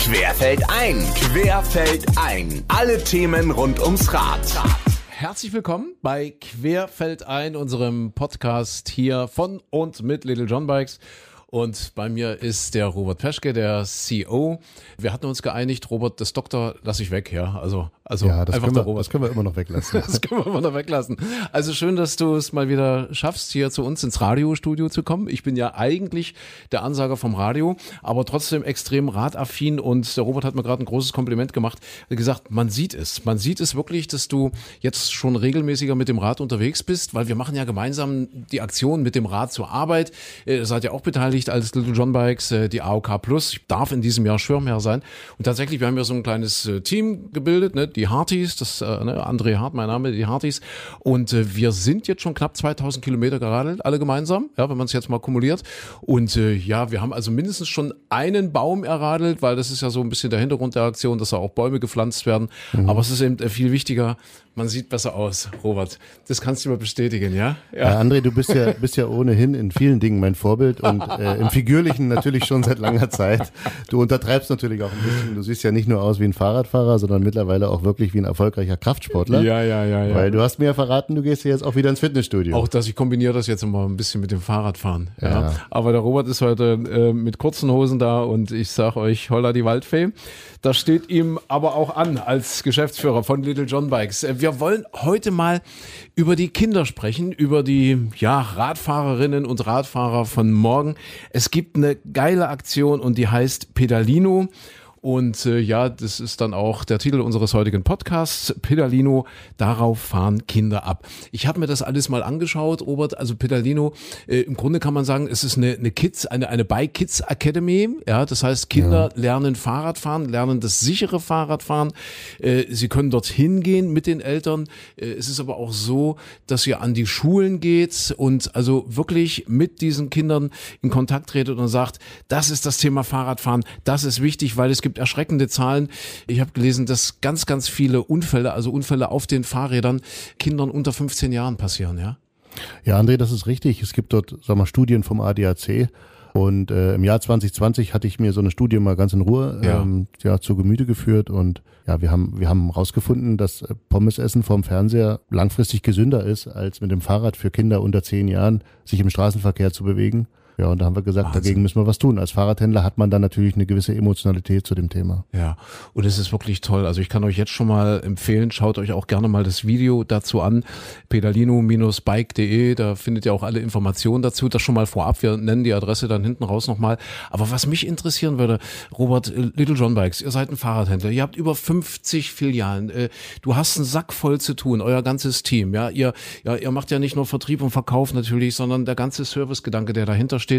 Querfeld ein, Querfeld ein. Alle Themen rund ums Rad. Herzlich willkommen bei Querfeld ein, unserem Podcast hier von und mit Little John Bikes. Und bei mir ist der Robert Peschke, der CEO. Wir hatten uns geeinigt, Robert, das Doktor lasse ich weg, ja. Also, also ja, das können wir. Das können wir immer noch weglassen. Das können wir immer noch weglassen. Also schön, dass du es mal wieder schaffst, hier zu uns ins Radiostudio zu kommen. Ich bin ja eigentlich der Ansager vom Radio, aber trotzdem extrem radaffin und der Robert hat mir gerade ein großes Kompliment gemacht. Er hat gesagt, man sieht es. Man sieht es wirklich, dass du jetzt schon regelmäßiger mit dem Rad unterwegs bist, weil wir machen ja gemeinsam die Aktion mit dem Rad zur Arbeit. Ihr seid ja auch beteiligt als Little John Bikes, äh, die AOK Plus. Ich darf in diesem Jahr Schirmherr sein. Und tatsächlich, wir haben ja so ein kleines äh, Team gebildet, ne? die Hartis, das äh, ne? André Hart, mein Name, die Hartis. Und äh, wir sind jetzt schon knapp 2000 Kilometer geradelt, alle gemeinsam, ja, wenn man es jetzt mal kumuliert. Und äh, ja, wir haben also mindestens schon einen Baum erradelt, weil das ist ja so ein bisschen der Hintergrund der Aktion, dass da auch Bäume gepflanzt werden. Aber es ist eben äh, viel wichtiger, man sieht besser aus, Robert. Das kannst du mir bestätigen, ja? Ja, André, du bist ja, bist ja ohnehin in vielen Dingen mein Vorbild und äh, im Figürlichen natürlich schon seit langer Zeit. Du untertreibst natürlich auch ein bisschen. Du siehst ja nicht nur aus wie ein Fahrradfahrer, sondern mittlerweile auch wirklich wie ein erfolgreicher Kraftsportler. Ja, ja, ja, ja. Weil du hast mir ja verraten, du gehst jetzt auch wieder ins Fitnessstudio. Auch das, ich kombiniere das jetzt immer ein bisschen mit dem Fahrradfahren. Ja. Ja. Aber der Robert ist heute äh, mit kurzen Hosen da und ich sag euch, holla die Waldfee. Das steht ihm aber auch an als Geschäftsführer von Little John Bikes. Äh, Wir wollen heute mal über die Kinder sprechen, über die ja, Radfahrerinnen und Radfahrer von morgen. Es gibt eine geile Aktion und die heißt Pedalino. Und äh, ja, das ist dann auch der Titel unseres heutigen Podcasts, Pedalino, darauf fahren Kinder ab. Ich habe mir das alles mal angeschaut, Robert, also Pedalino, äh, im Grunde kann man sagen, es ist eine, eine Kids, eine, eine Bike Kids Academy, ja, das heißt, Kinder lernen Fahrradfahren, lernen das sichere Fahrradfahren, äh, sie können dorthin gehen mit den Eltern, äh, es ist aber auch so, dass ihr an die Schulen geht und also wirklich mit diesen Kindern in Kontakt tretet und sagt, das ist das Thema Fahrradfahren, das ist wichtig, weil es gibt erschreckende Zahlen. Ich habe gelesen, dass ganz, ganz viele Unfälle, also Unfälle auf den Fahrrädern, Kindern unter 15 Jahren passieren, ja? Ja, André, das ist richtig. Es gibt dort, sag mal, Studien vom ADAC. Und äh, im Jahr 2020 hatte ich mir so eine Studie mal ganz in Ruhe Ja. ähm, ja, zu Gemüte geführt und ja, wir haben wir haben rausgefunden, dass äh, Pommesessen vom Fernseher langfristig gesünder ist, als mit dem Fahrrad für Kinder unter zehn Jahren sich im Straßenverkehr zu bewegen. Ja, und da haben wir gesagt, Wahnsinn. dagegen müssen wir was tun. Als Fahrradhändler hat man dann natürlich eine gewisse Emotionalität zu dem Thema. Ja, und es ist wirklich toll. Also ich kann euch jetzt schon mal empfehlen, schaut euch auch gerne mal das Video dazu an, pedalino-bike.de, da findet ihr auch alle Informationen dazu. Das schon mal vorab, wir nennen die Adresse dann hinten raus nochmal. Aber was mich interessieren würde, Robert, äh, Little John Bikes, ihr seid ein Fahrradhändler, ihr habt über 50 Filialen, äh, du hast einen Sack voll zu tun, euer ganzes Team, ja, ihr, ja, ihr macht ja nicht nur Vertrieb und Verkauf natürlich, sondern der ganze Servicegedanke, der dahinter steht.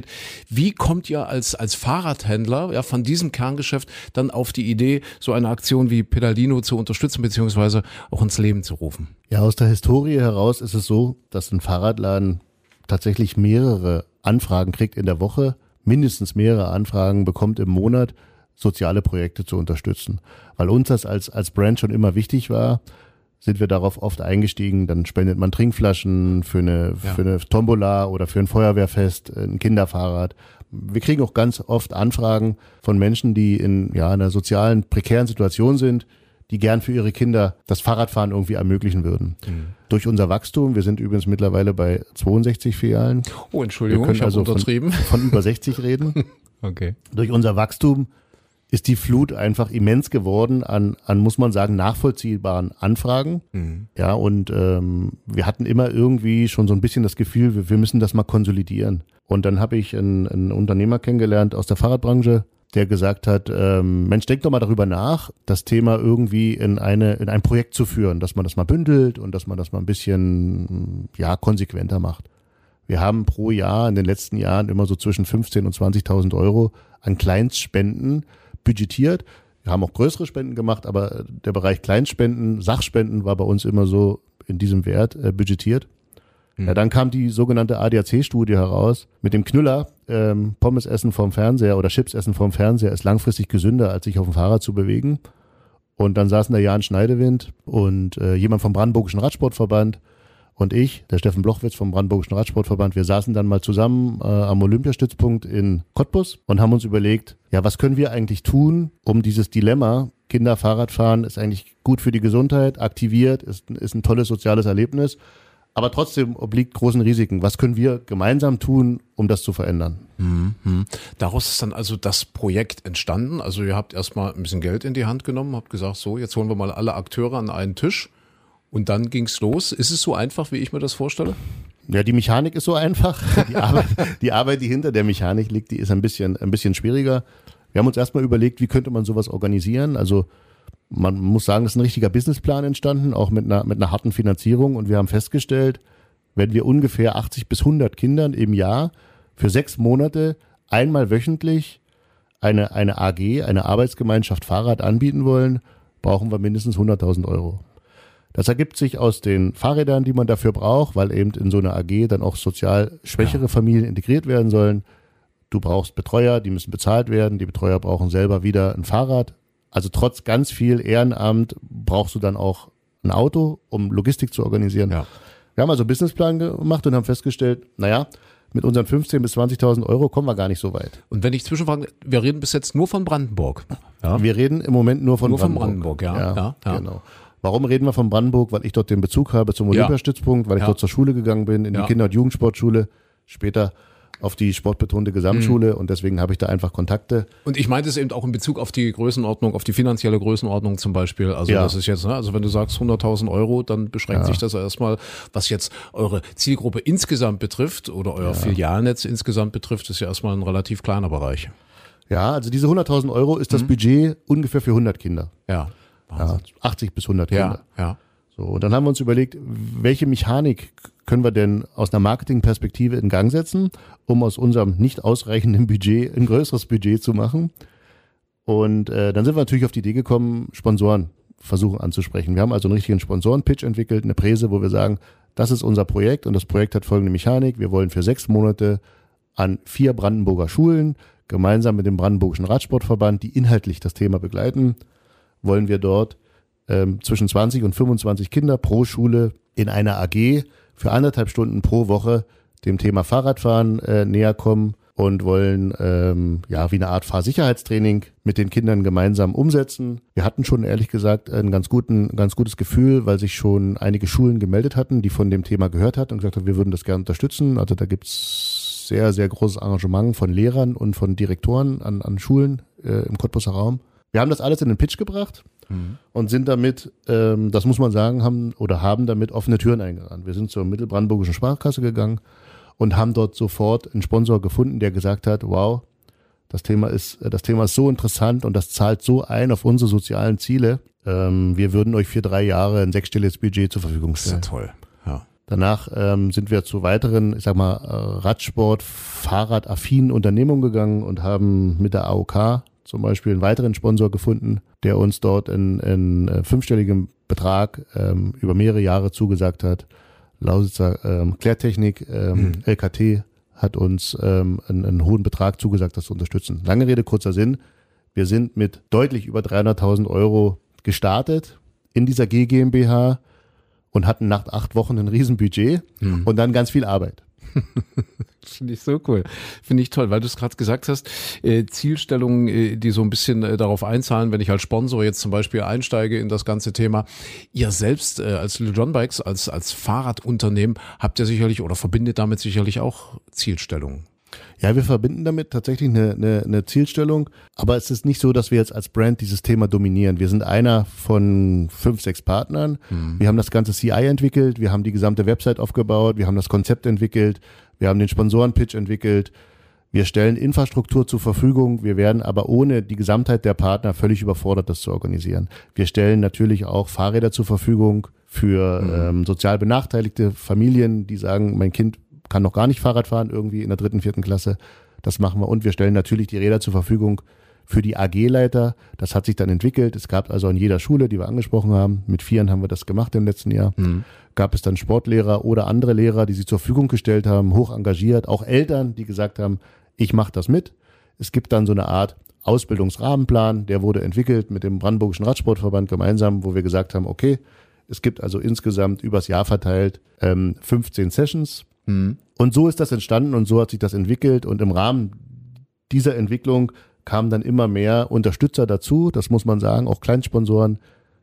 Wie kommt ihr als, als Fahrradhändler, ja, von diesem Kerngeschäft dann auf die Idee, so eine Aktion wie Pedalino zu unterstützen, beziehungsweise auch ins Leben zu rufen? Ja, aus der Historie heraus ist es so, dass ein Fahrradladen tatsächlich mehrere Anfragen kriegt in der Woche, mindestens mehrere Anfragen bekommt im Monat, soziale Projekte zu unterstützen. Weil uns das als, als Brand schon immer wichtig war, sind wir darauf oft eingestiegen. Dann spendet man Trinkflaschen für eine, Ja. für eine Tombola oder für ein Feuerwehrfest, ein Kinderfahrrad. Wir kriegen auch ganz oft Anfragen von Menschen, die in ja, einer sozialen, prekären Situation sind, die gern für ihre Kinder das Fahrradfahren irgendwie ermöglichen würden. Durch unser Wachstum, wir sind übrigens mittlerweile bei 62 Filialen. Oh, Wir Entschuldigung, können ich habe also von, untertrieben. von über 60 reden. Okay. Durch unser Wachstum ist die Flut einfach immens geworden an, an muss man sagen, nachvollziehbaren Anfragen. Ja, und ähm, wir hatten immer irgendwie schon so ein bisschen das Gefühl, wir, wir müssen das mal konsolidieren. Und dann habe ich einen, einen Unternehmer kennengelernt aus der Fahrradbranche, der gesagt hat, ähm, Mensch, denk doch mal darüber nach, das Thema irgendwie in eine in ein Projekt zu führen, dass man das mal bündelt und dass man das mal ein bisschen ja konsequenter macht. Wir haben pro Jahr in den letzten Jahren immer so zwischen 15 und 20.000 Euro an Kleinstspenden budgetiert. Wir haben auch größere Spenden gemacht, aber der Bereich Kleinspenden, Sachspenden war bei uns immer so in diesem Wert äh, budgetiert. Ja, dann kam die sogenannte ADAC-Studie heraus mit dem Knüller, ähm, Pommes essen vom Fernseher oder Chips essen vom Fernseher ist langfristig gesünder, als sich auf dem Fahrrad zu bewegen. Und dann saßen da Jan Schneidewind und äh, jemand vom Brandenburgischen Radsportverband und ich, der Steffen Blochwitz vom Brandenburgischen Radsportverband, wir saßen dann mal zusammen äh, am Olympiastützpunkt in Cottbus und haben uns überlegt, ja, was können wir eigentlich tun, um dieses Dilemma, Kinder Fahrradfahren ist eigentlich gut für die Gesundheit, aktiviert, ist, ist ein tolles soziales Erlebnis, aber trotzdem obliegt großen Risiken. Was können wir gemeinsam tun, um das zu verändern? Mhm. Daraus ist dann also das Projekt entstanden. Also ihr habt erstmal ein bisschen Geld in die Hand genommen, habt gesagt, so, jetzt holen wir mal alle Akteure an einen Tisch und dann ging's los. Ist es so einfach, wie ich mir das vorstelle? Ja, die Mechanik ist so einfach. Die Arbeit, die, Arbeit, die hinter der Mechanik liegt, die ist ein bisschen, ein bisschen schwieriger. Wir haben uns erstmal überlegt, wie könnte man sowas organisieren. Also man muss sagen, es ist ein richtiger Businessplan entstanden, auch mit einer, mit einer harten Finanzierung. Und wir haben festgestellt, wenn wir ungefähr 80 bis 100 Kindern im Jahr für sechs Monate einmal wöchentlich eine, eine AG, eine Arbeitsgemeinschaft Fahrrad anbieten wollen, brauchen wir mindestens 100.000 Euro. Das ergibt sich aus den Fahrrädern, die man dafür braucht, weil eben in so einer AG dann auch sozial schwächere ja. Familien integriert werden sollen. Du brauchst Betreuer, die müssen bezahlt werden. Die Betreuer brauchen selber wieder ein Fahrrad. Also trotz ganz viel Ehrenamt brauchst du dann auch ein Auto, um Logistik zu organisieren. Ja. Wir haben also einen Businessplan gemacht und haben festgestellt, naja, mit unseren 15.000 bis 20.000 Euro kommen wir gar nicht so weit. Und wenn ich zwischenfrage, wir reden bis jetzt nur von Brandenburg. Ja? Wir reden im Moment nur von nur Brandenburg. Nur von Brandenburg, ja. ja, ja genau. Warum reden wir von Brandenburg? Weil ich dort den Bezug habe zum Olympiastützpunkt, weil ich dort zur Schule gegangen bin, in die Kinder- und Jugendsportschule, später auf die sportbetonte Gesamtschule mhm. und deswegen habe ich da einfach Kontakte. Und ich meinte es eben auch in Bezug auf die Größenordnung, auf die finanzielle Größenordnung zum Beispiel. Also ja. das ist jetzt, ne, also wenn du sagst 100.000 Euro, dann beschränkt ja. sich das erstmal, was jetzt eure Zielgruppe insgesamt betrifft oder euer ja. Filialnetz insgesamt betrifft, ist ja erstmal ein relativ kleiner Bereich. Ja, also diese 100.000 Euro ist das mhm. Budget ungefähr für 100 Kinder. Ja. Ja, 80 bis 100 Kinder. Ja, ja. So, und dann haben wir uns überlegt, welche Mechanik können wir denn aus einer Marketingperspektive in Gang setzen, um aus unserem nicht ausreichenden Budget ein größeres Budget zu machen. Und äh, dann sind wir natürlich auf die Idee gekommen, Sponsoren versuchen anzusprechen. Wir haben also einen richtigen Sponsoren-Pitch entwickelt, eine Präse, wo wir sagen, das ist unser Projekt und das Projekt hat folgende Mechanik. Wir wollen für sechs Monate an vier Brandenburger Schulen gemeinsam mit dem Brandenburgischen Radsportverband, die inhaltlich das Thema begleiten, wollen wir dort ähm, zwischen 20 und 25 Kinder pro Schule in einer AG für anderthalb Stunden pro Woche dem Thema Fahrradfahren äh, näher kommen und wollen ähm, ja wie eine Art Fahrsicherheitstraining mit den Kindern gemeinsam umsetzen. Wir hatten schon ehrlich gesagt ein ganz guten, ganz gutes Gefühl, weil sich schon einige Schulen gemeldet hatten, die von dem Thema gehört hatten und gesagt haben, wir würden das gerne unterstützen. Also da gibt's sehr, sehr großes Engagement von Lehrern und von Direktoren an, an Schulen äh, im Cottbuser Raum. Wir haben das alles in den Pitch gebracht mhm. und sind damit, ähm, das muss man sagen, haben oder haben damit offene Türen eingerannt. Wir sind zur Mittelbrandenburgischen Sparkasse gegangen und haben dort sofort einen Sponsor gefunden, der gesagt hat, wow, das Thema ist, das Thema ist so interessant und das zahlt so ein auf unsere sozialen Ziele. Ähm, wir würden euch für drei Jahre ein sechsstelliges Budget zur Verfügung stellen. Das ist ja toll. Ja. Danach ähm, sind wir zu weiteren, ich sag mal, äh, Radsport, Fahrradaffinen Unternehmungen gegangen und haben mit der AOK zum Beispiel einen weiteren Sponsor gefunden, der uns dort einen, einen äh, fünfstelligen Betrag ähm, über mehrere Jahre zugesagt hat. Lausitzer ähm, Klärtechnik, ähm, mhm. LKT hat uns ähm, einen, einen hohen Betrag zugesagt, das zu unterstützen. Lange Rede, kurzer Sinn. Wir sind mit deutlich über 300.000 Euro gestartet in dieser G GmbH und hatten nach acht Wochen ein Riesenbudget mhm. und dann ganz viel Arbeit. Finde ich so cool. Finde ich toll, weil du es gerade gesagt hast, äh, Zielstellungen, äh, die so ein bisschen äh, darauf einzahlen, wenn ich als Sponsor jetzt zum Beispiel einsteige in das ganze Thema. Ihr selbst äh, als Little John Bikes, als, als Fahrradunternehmen, habt ihr sicherlich oder verbindet damit sicherlich auch Zielstellungen. Ja, wir verbinden damit tatsächlich eine, eine, eine Zielstellung, aber es ist nicht so, dass wir jetzt als Brand dieses Thema dominieren. Wir sind einer von fünf, sechs Partnern. Mhm. Wir haben das ganze CI entwickelt, wir haben die gesamte Website aufgebaut, wir haben das Konzept entwickelt, wir haben den Sponsorenpitch entwickelt. Wir stellen Infrastruktur zur Verfügung. Wir werden aber ohne die Gesamtheit der Partner völlig überfordert, das zu organisieren. Wir stellen natürlich auch Fahrräder zur Verfügung für mhm. ähm, sozial benachteiligte Familien, die sagen, mein Kind kann noch gar nicht Fahrrad fahren, irgendwie in der dritten, vierten Klasse. Das machen wir. Und wir stellen natürlich die Räder zur Verfügung für die AG-Leiter. Das hat sich dann entwickelt. Es gab also in jeder Schule, die wir angesprochen haben, mit Vieren haben wir das gemacht im letzten Jahr, mhm. gab es dann Sportlehrer oder andere Lehrer, die sich zur Verfügung gestellt haben, hoch engagiert, auch Eltern, die gesagt haben, ich mache das mit. Es gibt dann so eine Art Ausbildungsrahmenplan, der wurde entwickelt mit dem Brandenburgischen Radsportverband gemeinsam, wo wir gesagt haben, okay, Es gibt also insgesamt übers Jahr verteilt ähm, 15 Sessions. Und so ist das entstanden und so hat sich das entwickelt. Und im Rahmen dieser Entwicklung kamen dann immer mehr Unterstützer dazu. Das muss man sagen, auch Kleinsponsoren.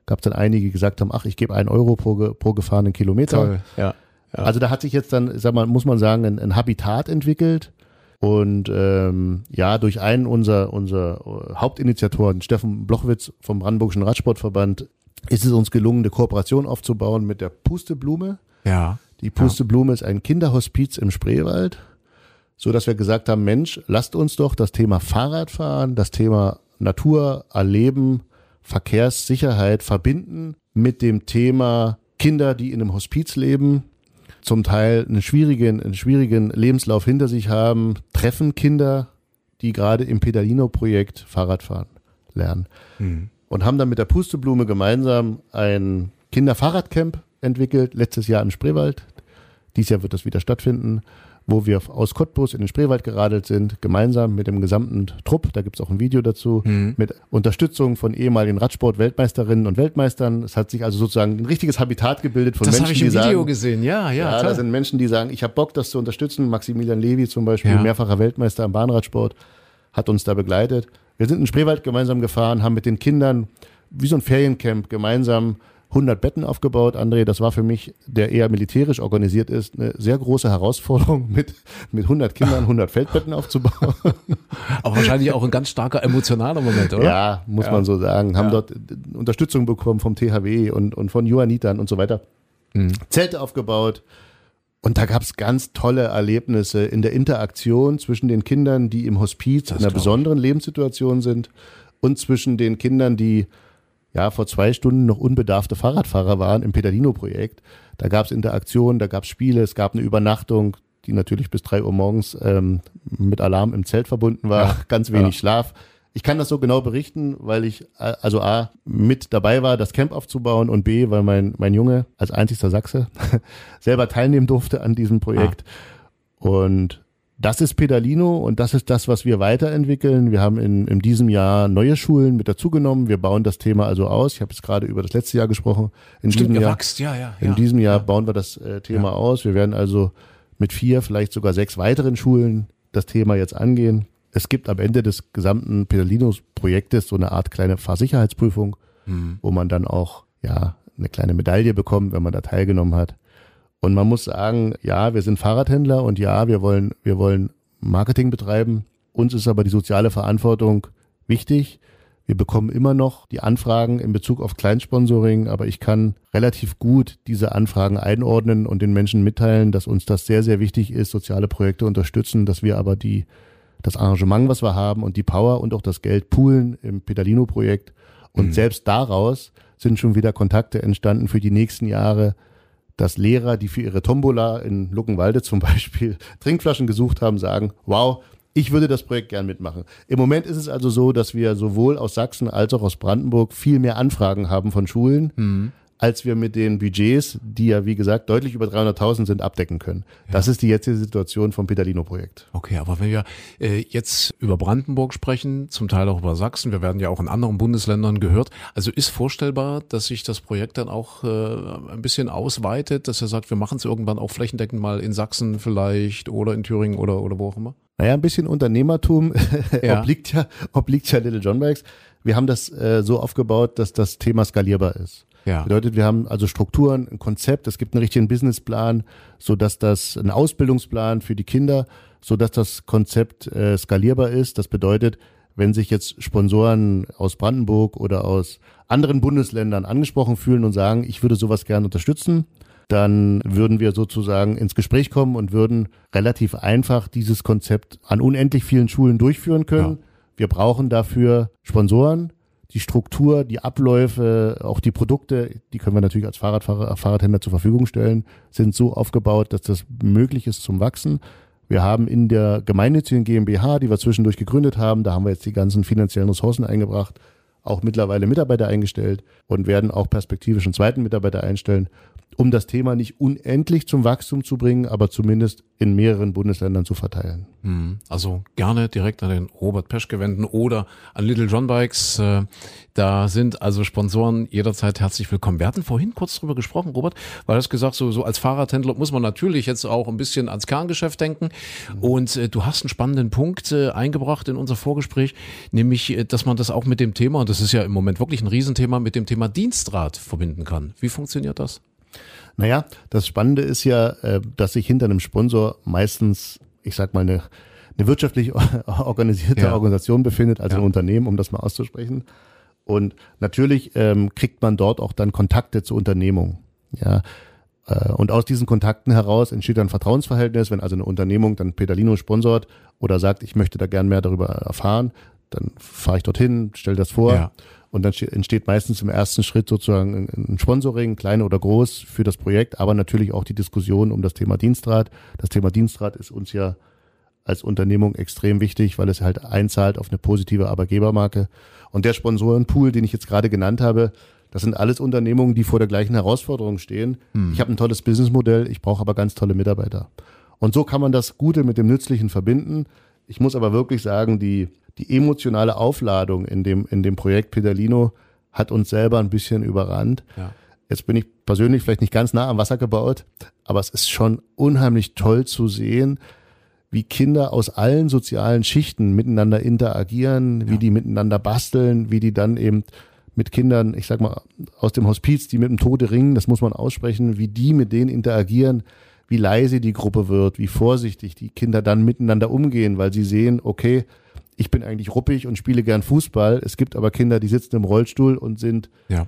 Gab es dann einige, die gesagt haben, ach, ich gebe einen Euro pro, ge- pro gefahrenen Kilometer. Toll, ja. Ja. Also da hat sich jetzt dann, sag mal, muss man sagen, ein, ein Habitat entwickelt. Und ähm, ja, durch einen unserer, unserer äh, Hauptinitiatoren, Steffen Blochwitz vom Brandenburgischen Radsportverband, ist es uns gelungen, eine Kooperation aufzubauen mit der Pusteblume. Ja. Die Pusteblume ist ein Kinderhospiz im Spreewald, so dass wir gesagt haben, Mensch, lasst uns doch das Thema Fahrradfahren, das Thema Natur erleben, Verkehrssicherheit verbinden mit dem Thema Kinder, die in einem Hospiz leben, zum Teil einen schwierigen, einen schwierigen Lebenslauf hinter sich haben, treffen Kinder, die gerade im Pedalino-Projekt Fahrradfahren lernen. Und haben dann mit der Pusteblume gemeinsam ein Kinderfahrradcamp entwickelt, letztes Jahr im Spreewald. Dieses Jahr wird das wieder stattfinden, wo wir aus Cottbus in den Spreewald geradelt sind, gemeinsam mit dem gesamten Trupp. Da gibt's auch ein Video dazu, mit Unterstützung von ehemaligen Radsport-Weltmeisterinnen und Weltmeistern. Es hat sich also sozusagen ein richtiges Habitat gebildet von Das Menschen, habe ich im die Video sagen, gesehen, ja, ja. ja, toll. da sind Menschen, die sagen, ich habe Bock, das zu unterstützen. Maximilian Levi zum Beispiel, Ja. mehrfacher Weltmeister im Bahnradsport, hat uns da begleitet. Wir sind in den Spreewald gemeinsam gefahren, haben mit den Kindern wie so ein Feriencamp gemeinsam 100 Betten aufgebaut. André, das war für mich, der eher militärisch organisiert ist, eine sehr große Herausforderung, mit, mit 100 Kindern 100 Feldbetten aufzubauen. Aber wahrscheinlich auch ein ganz starker emotionaler Moment, oder? Ja, muss Ja. man so sagen. Haben Ja. dort äh, Unterstützung bekommen vom THW und, und von Johannitern und so weiter. Mhm. Zelte aufgebaut. Und da gab es ganz tolle Erlebnisse in der Interaktion zwischen den Kindern, die im Hospiz in einer besonderen Lebenssituation sind und zwischen den Kindern, die ja vor zwei Stunden noch unbedarfte Fahrradfahrer waren im Pedalino-Projekt. Da gab es Interaktionen, da gab es Spiele, es gab eine Übernachtung, die natürlich bis drei Uhr morgens ähm, mit Alarm im Zelt verbunden war, Ja. ganz wenig Ja. Schlaf. Ich kann das so genau berichten, weil ich äh, also A mit dabei war, das Camp aufzubauen und B, weil mein, mein Junge als einzigster Sachse selber teilnehmen durfte an diesem Projekt. Und das ist Pedalino und das ist das, was wir weiterentwickeln. Wir haben in, in diesem Jahr neue Schulen mit dazugenommen. Wir bauen das Thema also aus. Ich habe jetzt gerade über das letzte Jahr gesprochen. In Stimmt, diesem ihr Jahr, ja, ja. in ja. diesem Jahr bauen wir das äh, Thema Ja. aus. Wir werden also mit vier, vielleicht sogar sechs weiteren Schulen das Thema jetzt angehen. Es gibt am Ende des gesamten Pedalinos-Projektes so eine Art kleine Fahrsicherheitsprüfung, Mhm. wo man dann auch ja eine kleine Medaille bekommt, wenn man da teilgenommen hat. Und man muss sagen, ja, wir sind Fahrradhändler und ja, wir wollen, wir wollen Marketing betreiben. Uns ist aber die soziale Verantwortung wichtig. Wir bekommen immer noch die Anfragen in Bezug auf Kleinsponsoring, aber ich kann relativ gut diese Anfragen einordnen und den Menschen mitteilen, dass uns das sehr, sehr wichtig ist, soziale Projekte unterstützen, dass wir aber die, das Arrangement, was wir haben und die Power und auch das Geld poolen im Pedalino-Projekt. Und selbst daraus sind schon wieder Kontakte entstanden für die nächsten Jahre, dass Lehrer, die für ihre Tombola in Luckenwalde zum Beispiel Trinkflaschen gesucht haben, sagen, wow, ich würde das Projekt gern mitmachen. Im Moment ist es also so, dass wir sowohl aus Sachsen als auch aus Brandenburg viel mehr Anfragen haben von Schulen, als wir mit den Budgets, die ja wie gesagt deutlich über 300.000 sind, abdecken können. Das ist die jetzige Situation vom Pedalino-Projekt. Okay, aber wenn wir äh, jetzt über Brandenburg sprechen, zum Teil auch über Sachsen, wir werden ja auch in anderen Bundesländern gehört, also ist vorstellbar, dass sich das Projekt dann auch äh, ein bisschen ausweitet, dass er sagt, wir machen es irgendwann auch flächendeckend mal in Sachsen vielleicht oder in Thüringen oder, oder wo auch immer? Naja, ein bisschen Unternehmertum Ja. obliegt, ja, obliegt ja Little John Bikes. Wir haben das äh, so aufgebaut, dass das Thema skalierbar ist. Ja. Bedeutet, wir haben also Strukturen, ein Konzept, es gibt einen richtigen Businessplan, so dass das ein Ausbildungsplan für die Kinder, so dass das Konzept äh, skalierbar ist. Das bedeutet, wenn sich jetzt Sponsoren aus Brandenburg oder aus anderen Bundesländern angesprochen fühlen und sagen, ich würde sowas gerne unterstützen, dann würden wir sozusagen ins Gespräch kommen und würden relativ einfach dieses Konzept an unendlich vielen Schulen durchführen können. Wir brauchen dafür Sponsoren, die Struktur, die Abläufe, auch die Produkte, die können wir natürlich als Fahrradfahrer, Fahrradhändler zur Verfügung stellen, sind so aufgebaut, dass das möglich ist zum Wachsen. Wir haben in der gemeinnützigen GmbH, die wir zwischendurch gegründet haben, da haben wir jetzt die ganzen finanziellen Ressourcen eingebracht, auch mittlerweile Mitarbeiter eingestellt und werden auch perspektivisch einen zweiten Mitarbeiter einstellen, um das Thema nicht unendlich zum Wachstum zu bringen, aber zumindest in mehreren Bundesländern zu verteilen. Hm, also gerne direkt an den Robert Peschke wenden oder an Little John Bikes. Äh, da sind also Sponsoren jederzeit herzlich willkommen. Wir hatten vorhin kurz drüber gesprochen, Robert, weil du hast gesagt, so, so als Fahrradhändler muss man natürlich jetzt auch ein bisschen ans Kerngeschäft denken. Und äh, du hast einen spannenden Punkt äh, eingebracht in unser Vorgespräch, nämlich, dass man das auch mit dem Thema, und das ist ja im Moment wirklich ein Riesenthema, mit dem Thema Dienstrad verbinden kann. Wie funktioniert das? Naja, das Spannende ist ja, äh, dass sich hinter einem Sponsor meistens, ich sag mal, eine, eine wirtschaftlich organisierte ja. Organisation befindet, also ja. ein Unternehmen, um das mal auszusprechen. Und natürlich ähm, kriegt man dort auch dann Kontakte zur Unternehmung. Ja. Äh, und aus diesen Kontakten heraus entsteht ein Vertrauensverhältnis, wenn also eine Unternehmung dann Pedalino sponsort oder sagt, ich möchte da gern mehr darüber erfahren, dann fahre ich dorthin, stelle das vor. Ja. Und dann entsteht meistens im ersten Schritt sozusagen ein Sponsoring, klein oder groß, für das Projekt, aber natürlich auch die Diskussion um das Thema Dienstrat. Das Thema Dienstrat ist uns ja als Unternehmung extrem wichtig, weil es halt einzahlt auf eine positive Arbeitgebermarke. Und der Sponsorenpool, den ich jetzt gerade genannt habe, das sind alles Unternehmungen, die vor der gleichen Herausforderung stehen. Hm. Ich habe ein tolles Businessmodell, ich brauche aber ganz tolle Mitarbeiter. Und so kann man das Gute mit dem Nützlichen verbinden. Ich muss aber wirklich sagen, die die emotionale Aufladung in dem, in dem Projekt Pedalino hat uns selber ein bisschen überrannt. Ja. Jetzt bin ich persönlich vielleicht nicht ganz nah am Wasser gebaut, aber es ist schon unheimlich toll zu sehen, wie Kinder aus allen sozialen Schichten miteinander interagieren, ja. wie die miteinander basteln, wie die dann eben mit Kindern, ich sag mal, aus dem Hospiz, die mit dem Tode ringen, das muss man aussprechen, wie die mit denen interagieren, wie leise die Gruppe wird, wie vorsichtig die Kinder dann miteinander umgehen, weil sie sehen, okay, ich bin eigentlich ruppig und spiele gern Fußball. Es gibt aber Kinder, die sitzen im Rollstuhl und sind, ja,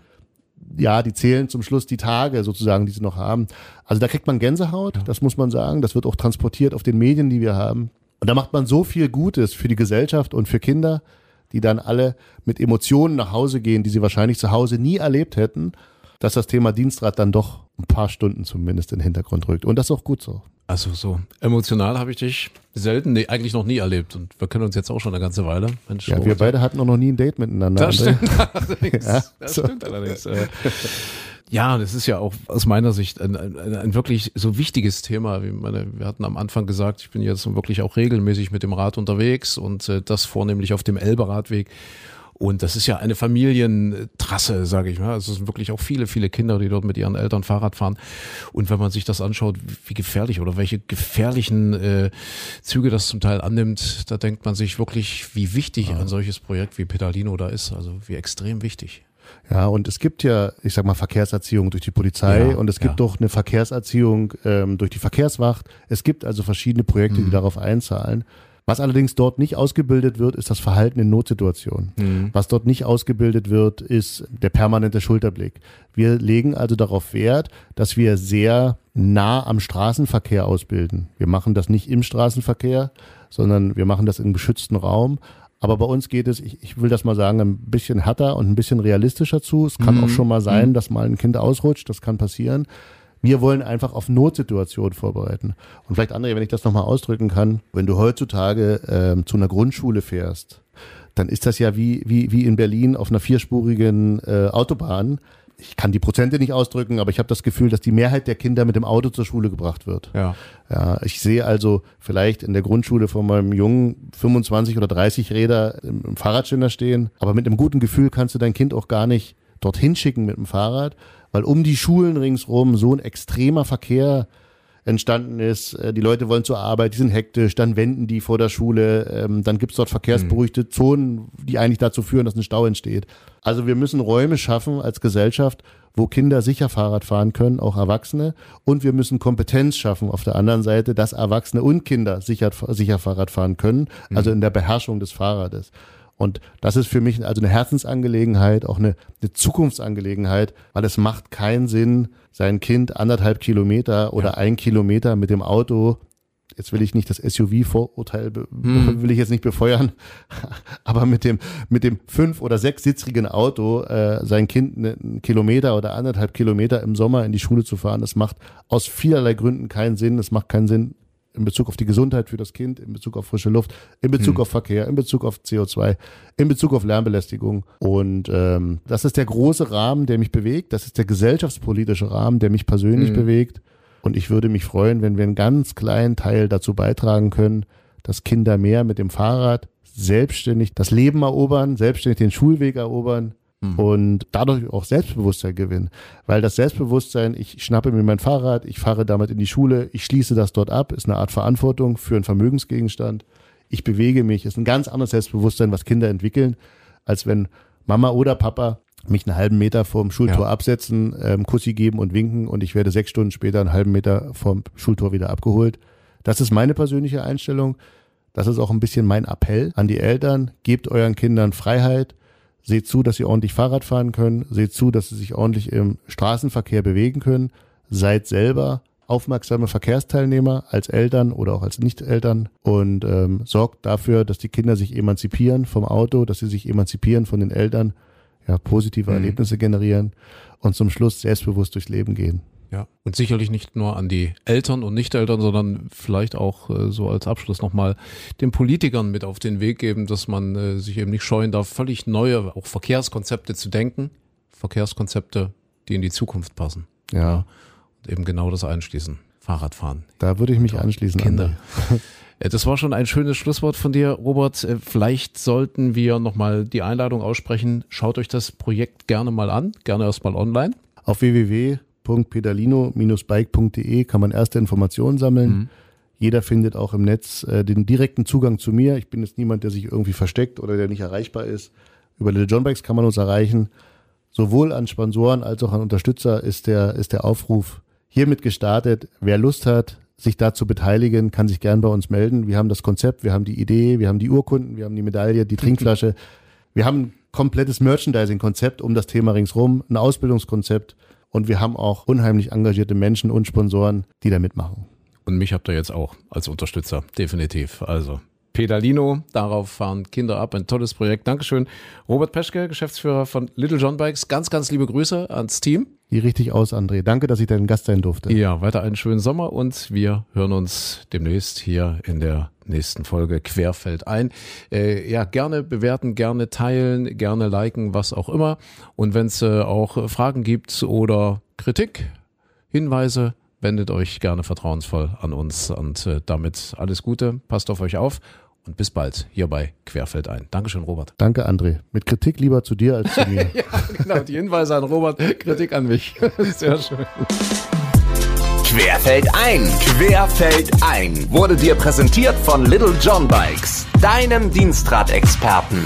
ja die zählen zum Schluss die Tage sozusagen, die sie noch haben. Also da kriegt man Gänsehaut, ja. das muss man sagen. Das wird auch transportiert auf den Medien, die wir haben. Und da macht man so viel Gutes für die Gesellschaft und für Kinder, die dann alle mit Emotionen nach Hause gehen, die sie wahrscheinlich zu Hause nie erlebt hätten, dass das Thema Dienstrat dann doch ein paar Stunden zumindest in den Hintergrund rückt. Und das ist auch gut so. Also so emotional habe ich dich selten, nee, eigentlich noch nie erlebt. Und wir kennen uns jetzt auch schon eine ganze Weile. Mensch, ja, wir beide hatten auch noch nie ein Date miteinander. Das stimmt allerdings. Ja, das so. stimmt allerdings. Ja, das ist ja auch aus meiner Sicht ein, ein, ein wirklich so wichtiges Thema. Meine, wir hatten am Anfang gesagt, ich bin jetzt wirklich auch regelmäßig mit dem Rad unterwegs und äh, das vornehmlich auf dem Elbe-Radweg. Und das ist ja eine Familientrasse, sage ich mal. Also es sind wirklich auch viele, viele Kinder, die dort mit ihren Eltern Fahrrad fahren. Und wenn man sich das anschaut, wie gefährlich oder welche gefährlichen äh, Züge das zum Teil annimmt, da denkt man sich wirklich, wie wichtig ein solches Projekt wie Pedalino da ist. Also wie extrem wichtig. Ja, und es gibt ja, ich sag mal, Verkehrserziehung durch die Polizei ja, und es gibt ja. doch eine Verkehrserziehung ähm, durch die Verkehrswacht. Es gibt also verschiedene Projekte, mhm. die darauf einzahlen. Was allerdings dort nicht ausgebildet wird, ist das Verhalten in Notsituationen. Mhm. Was dort nicht ausgebildet wird, ist der permanente Schulterblick. Wir legen also darauf Wert, dass wir sehr nah am Straßenverkehr ausbilden. Wir machen das nicht im Straßenverkehr, sondern wir machen das im geschützten Raum. Aber bei uns geht es, ich, ich will das mal sagen, ein bisschen härter und ein bisschen realistischer zu. Es kann mhm. auch schon mal sein, mhm. dass mal ein Kind ausrutscht, das kann passieren. Wir wollen einfach auf Notsituationen vorbereiten. Und vielleicht, André, wenn ich das nochmal ausdrücken kann, wenn du heutzutage ähm, zu einer Grundschule fährst, dann ist das ja wie, wie, wie in Berlin auf einer vierspurigen äh, Autobahn. Ich kann die Prozente nicht ausdrücken, aber ich habe das Gefühl, dass die Mehrheit der Kinder mit dem Auto zur Schule gebracht wird. Ja. ja ich sehe also vielleicht in der Grundschule von meinem Jungen 25 oder 30 Räder im, im Fahrradständer stehen, aber mit einem guten Gefühl kannst du dein Kind auch gar nicht dorthin schicken mit dem Fahrrad, weil um die Schulen ringsrum so ein extremer Verkehr entstanden ist. Äh, die Leute wollen zur Arbeit, die sind hektisch, dann wenden die vor der Schule, ähm, dann gibt's dort verkehrsberuhigte mhm. Zonen, die eigentlich dazu führen, dass ein Stau entsteht. Also wir müssen Räume schaffen als Gesellschaft, wo Kinder sicher Fahrrad fahren können, auch Erwachsene. Und wir müssen Kompetenz schaffen auf der anderen Seite, dass Erwachsene und Kinder sicher, sicher Fahrrad fahren können, also mhm. in der Beherrschung des Fahrrades. Und das ist für mich also eine Herzensangelegenheit, auch eine, eine Zukunftsangelegenheit, weil es macht keinen Sinn, sein Kind anderthalb Kilometer oder ja. ein Kilometer mit dem Auto jetzt will ich nicht das SUV-Vorurteil hm. will ich jetzt nicht befeuern, aber mit dem mit dem fünf oder sechssitzrigen Auto äh, sein Kind einen Kilometer oder anderthalb Kilometer im Sommer in die Schule zu fahren, das macht aus vielerlei Gründen keinen Sinn. Es macht keinen Sinn in Bezug auf die Gesundheit für das Kind, in Bezug auf frische Luft, in Bezug Hm. auf Verkehr, in Bezug auf CO2, in Bezug auf Lärmbelästigung. Und ähm, das ist der große Rahmen, der mich bewegt. Das ist der gesellschaftspolitische Rahmen, der mich persönlich Mhm. bewegt. Und ich würde mich freuen, wenn wir einen ganz kleinen Teil dazu beitragen können, dass Kinder mehr mit dem Fahrrad selbstständig das Leben erobern, selbstständig den Schulweg erobern und dadurch auch Selbstbewusstsein gewinnen. Weil das Selbstbewusstsein, ich schnappe mir mein Fahrrad, ich fahre damit in die Schule, ich schließe das dort ab, ist eine Art Verantwortung für einen Vermögensgegenstand. Ich bewege mich, ist ein ganz anderes Selbstbewusstsein, was Kinder entwickeln, als wenn Mama oder Papa mich einen halben Meter vorm Schultor Ja. absetzen, ähm, Kussi geben und winken und ich werde sechs Stunden später einen halben Meter vom Schultor wieder abgeholt. Das ist meine persönliche Einstellung. Das ist auch ein bisschen mein Appell an die Eltern. Gebt euren Kindern Freiheit. Seht zu, dass sie ordentlich Fahrrad fahren können. Seht zu, dass sie sich ordentlich im Straßenverkehr bewegen können. Seid selber aufmerksame Verkehrsteilnehmer als Eltern oder auch als Nicht-Eltern und ähm, sorgt dafür, dass die Kinder sich emanzipieren vom Auto, dass sie sich emanzipieren von den Eltern, ja, positive Mhm. Erlebnisse generieren und zum Schluss selbstbewusst durchs Leben gehen. Ja, und sicherlich nicht nur an die Eltern und Nicht-Eltern, sondern vielleicht auch äh, so als Abschluss nochmal den Politikern mit auf den Weg geben, dass man äh, sich eben nicht scheuen darf, völlig neue, auch Verkehrskonzepte zu denken. Verkehrskonzepte, die in die Zukunft passen. Ja, Und eben genau das einschließen. Fahrradfahren. da würde ich mich anschließen. Kinder. Das war schon ein schönes Schlusswort von dir, Robert. Äh, Vielleicht sollten wir nochmal die Einladung aussprechen. Schaut euch das Projekt gerne mal an, gerne erstmal online. Auf www.pedalino-bike.de kann man erste Informationen sammeln. Jeder findet auch im Netz äh, den direkten Zugang zu mir. Ich bin jetzt niemand, der sich irgendwie versteckt oder der nicht erreichbar ist. Über Little John Bikes kann man uns erreichen. Sowohl an Sponsoren als auch an Unterstützer ist der, ist der Aufruf hiermit gestartet. Wer Lust hat, sich da zu beteiligen, kann sich gern bei uns melden. Wir haben das Konzept, wir haben die Idee, wir haben die Urkunden, wir haben die Medaille, die Trinkflasche. Wir haben ein komplettes Merchandising-Konzept um das Thema ringsrum, ein Ausbildungskonzept und wir haben auch unheimlich engagierte Menschen und Sponsoren, die da mitmachen. Und mich habt ihr jetzt auch als Unterstützer, definitiv. Also Pedalino, darauf fahren Kinder ab, ein tolles Projekt. Dankeschön. Robert Peschke, Geschäftsführer von Little John Bikes, ganz, ganz liebe Grüße ans Team. Die richtig aus, André. Danke, dass ich dein Gast sein durfte. Ja, weiter einen schönen Sommer und wir hören uns demnächst hier in der nächsten Folge Querfeld ein. Äh, ja, gerne bewerten, gerne teilen, gerne liken, was auch immer. Und wenn es äh, auch Fragen gibt oder Kritik, Hinweise, wendet euch gerne vertrauensvoll an uns und äh, damit alles Gute, passt auf euch auf und bis bald hier bei Querfeld ein. Dankeschön, Robert. Danke, André. Mit Kritik lieber zu dir als zu mir. Ja, genau, die Hinweise an Robert, Kritik an mich. Sehr schön. Querfeld ein, Querfeld ein wurde dir präsentiert von Little John Bikes, deinem Dienstradexperten.